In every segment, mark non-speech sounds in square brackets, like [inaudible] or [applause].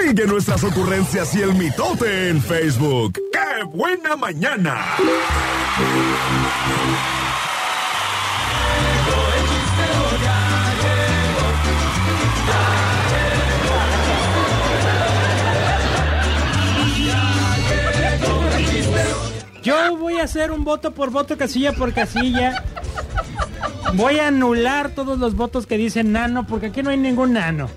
Sigue nuestras ocurrencias y el mitote en Facebook. ¡Qué buena mañana! Yo voy a hacer un voto por voto, casilla por casilla. Voy a anular todos los votos que dicen nano, porque aquí no hay ningún nano.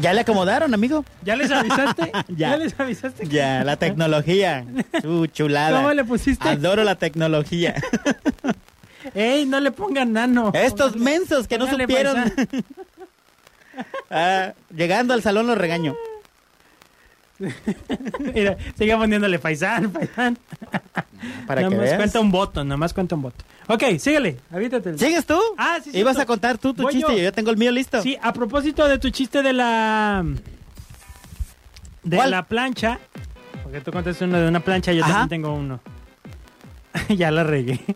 ¿Ya le acomodaron, amigo? ¿Ya les avisaste? [laughs] Ya. les avisaste? Ya, la tecnología. Su chulada. ¿Cómo le pusiste? Adoro la tecnología. [laughs] ¡Ey, no le pongan nano! Estos mensos que no supieron. [laughs] Ah, llegando al salón los regaño. Mira, siga poniéndole paisán, paisán. Para nada que veas. cuenta un voto, nada más cuenta un voto. Ok, síguele, avítate. ¿Sigues tú? Ah, sí, Ibas cierto. a contar tú tu Voy chiste yo. y yo tengo el mío listo. Sí, a propósito de tu chiste de la... De ¿Cuál? la plancha. Porque tú contaste uno de una plancha, yo Ajá. también tengo uno. [laughs] ya la regué. [laughs]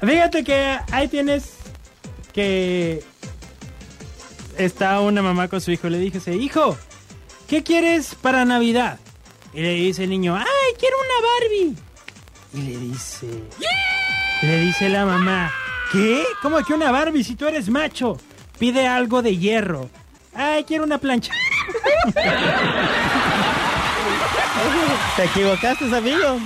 Fíjate que ahí tienes que está una mamá con su hijo y le dice, hijo, ¿qué quieres para Navidad? Y le dice el niño, ¡ay, quiero una Barbie! Y le dice, le dice la mamá, ¿qué? ¿Cómo que una Barbie si tú eres macho? Pide algo de hierro. ¡Ay, quiero una plancha! ¿Te equivocaste, amigo?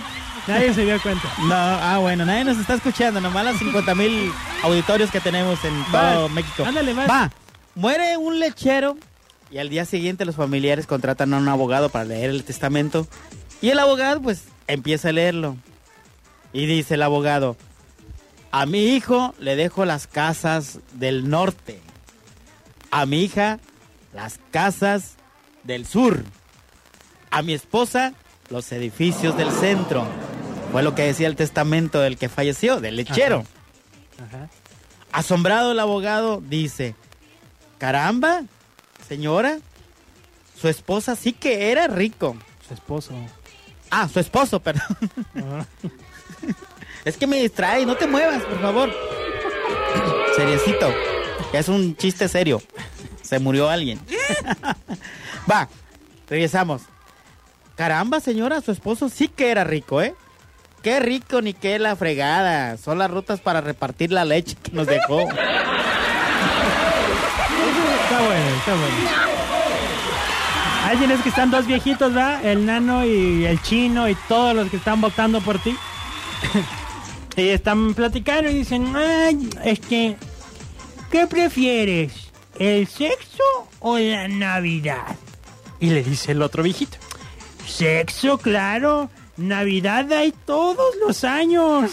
Nadie se dio cuenta. No, ah, bueno, nadie nos está escuchando, nomás las 50 mil auditorios que tenemos en todo México. ándale, va. Va, muere un lechero y al día siguiente los familiares contratan a un abogado para leer el testamento y el abogado pues empieza a leerlo. Y dice el abogado, a mi hijo le dejo las casas del norte, a mi hija las casas del sur, a mi esposa los edificios del centro. Fue lo que decía el testamento del que falleció, del lechero. Ajá. Asombrado el abogado dice, caramba, señora, su esposa sí que era rico. Su esposo. Ah, su esposo, perdón. [laughs] Es que me distrae, no te muevas, por favor. [laughs] Seriecito, es un chiste serio. Se murió alguien. [laughs] Va, regresamos. Caramba, señora, su esposo sí que era rico, ¿eh? Qué rico ni qué la fregada. Son las rutas para repartir la leche que nos dejó. [laughs] Está bueno, está bueno. Ahí tienes que están dos viejitos, ¿va? El nano y el chino y todos los que están votando por ti. Y están platicando y dicen, ay, es que, ¿qué prefieres? ¿El sexo o la Navidad? Y le dice el otro viejito, sexo, claro. Navidad hay todos los años.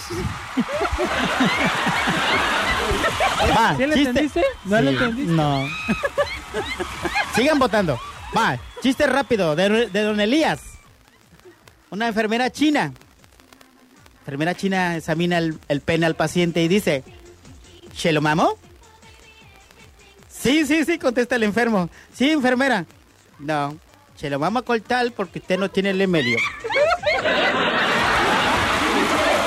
Va, ¿Sí lo chiste. entendiste? ¿No lo entendiste? No. Sigan votando. Va, chiste rápido de, de don Elías. Una enfermera china. Enfermera china examina el, el pene al paciente y dice, ¿se lo mamó? Sí, sí, sí, contesta el enfermo. Sí, enfermera. No, se lo vamos a cortar porque usted no tiene el emelio. [laughs]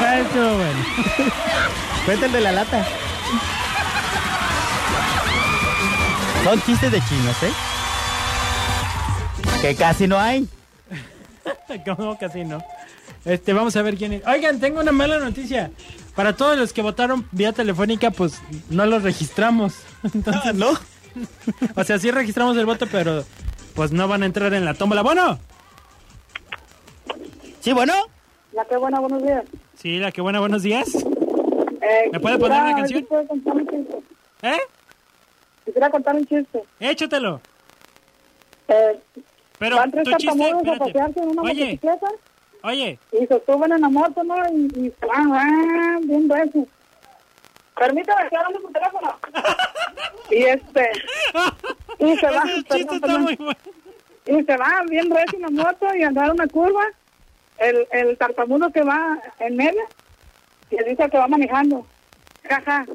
Ah, bueno. [laughs] Cuéntale de la lata. Son chistes de chinos, ¿eh? Que casi no hay. [laughs] ¿Cómo casi no? Este, vamos a ver quién es. Oigan, tengo una mala noticia. Para todos los que votaron vía telefónica, pues no los registramos. [laughs] Entonces, Ah, ¿No? [laughs] o sea, sí registramos el voto, pero pues no van a entrar en la tómbola. Bueno, Sí, bueno. La que buena, buenos días. sí, la que buena, buenos días. Eh, ¿Me puede quisiera poner una canción? contar un chiste. ¿Eh? Quisiera contar un chiste. Échatelo. Eh, Pero van tres tu chiste, tartamudos a espérate. pasearse en una Oye, motocicleta oye, y se suben en la moto, ¿no? Y, y se van, van, bien recio. Permítame, estoy hablando por teléfono. [laughs] y este... Y se van, ese perdón, chiste está perdón. muy bueno. y se va bien recio en la moto y al dar una curva, el, el tartamudo que va en medio, y él dice que va manejando. Jaja,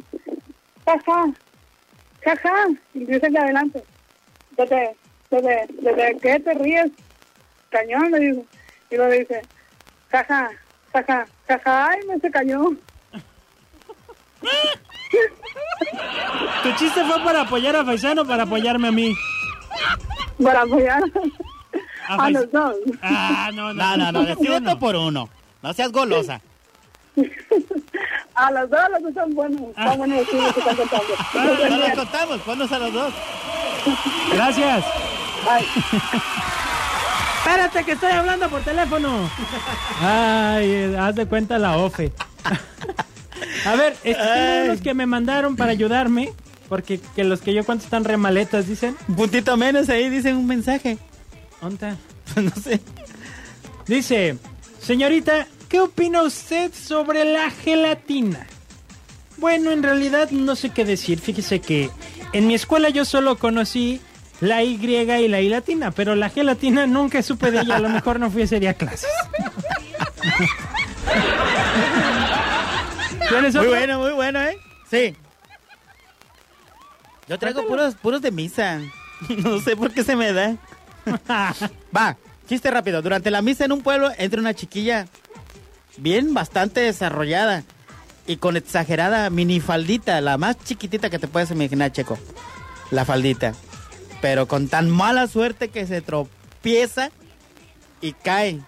jaja, jaja, y dice que adelante. Desde, desde, desde que te ríes, cañón, le digo. Y lo dice, jaja, jaja, jaja, ay, me se cayó. Tu chiste fue para apoyar a Faisano o para apoyarme a mí. para apoyar Ah, a los dos. Ah, no, No, no, no, decide uno. uno por uno. No seas golosa. A los dos, los dos son buenos. Son buenos vecinos que están contando. No los contamos, ponnos a los dos. Gracias. Ay, Espérate que estoy hablando por teléfono. Ay, eh, haz de cuenta la OFE. A ver, Ay. unos que me mandaron para ayudarme, porque que los que yo cuento están remaletas, dicen. Un puntito menos ahí dice un mensaje. ¿Onta? [laughs] No sé. Dice, señorita, ¿qué opina usted sobre la gelatina? Bueno, en realidad no sé qué decir. Fíjese que en mi escuela yo solo conocí la Y y la I latina, pero la gelatina nunca supe de ella. A lo mejor no fui ese día a clases. [laughs] ¿Tienes Muy bueno, muy bueno, ¿eh? Sí. Yo traigo puros, puros de misa. [laughs] No sé por qué se me da. Va, chiste rápido. Durante la misa en un pueblo entra una chiquilla bien bastante desarrollada y con exagerada minifaldita, la más chiquitita que te puedes imaginar, Checo. La faldita. Pero con tan mala suerte que se tropieza y cae.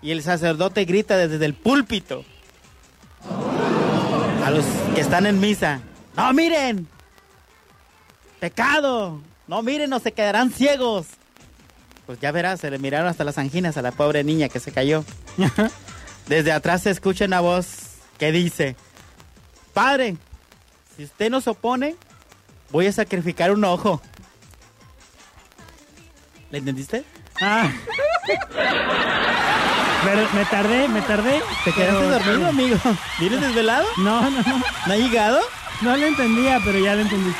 Y el sacerdote grita desde el púlpito a los que están en misa. No miren. Pecado. No miren o se quedarán ciegos. Pues ya verás, se le miraron hasta las anginas a la pobre niña que se cayó. [laughs] Desde atrás se escucha una voz que dice, Padre, si usted nos opone, voy a sacrificar un ojo. ¿Le entendiste? Ah. Pero me tardé, me tardé. ¿Te quedaste pero- dormido, amigo? ¿Vienes desvelado? No, no, no. ¿No ha llegado? No lo entendía, pero ya lo entendí.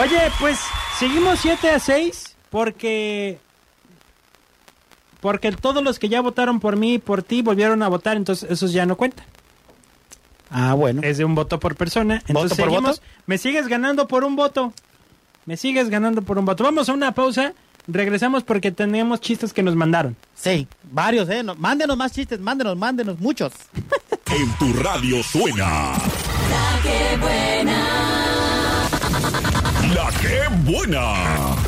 Oye, pues seguimos 7 a 6 porque porque todos los que ya votaron por mí y por ti volvieron a votar, entonces esos ya no cuentan. Ah, bueno. Es de un voto por persona. Entonces por seguimos. voto? Me sigues ganando por un voto. Me sigues ganando por un voto. Vamos a una pausa. Regresamos porque tenemos chistes que nos mandaron. Sí, varios, ¿eh? No- mándenos más chistes, mándenos, mándenos, muchos. [laughs] En tu radio suena. La que buena. La que buena.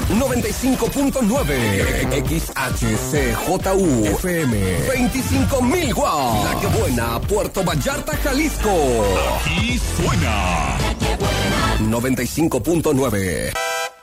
95.9 XHCJU FM 25.000 watts La que buena Puerto Vallarta Jalisco Aquí suena. 95.9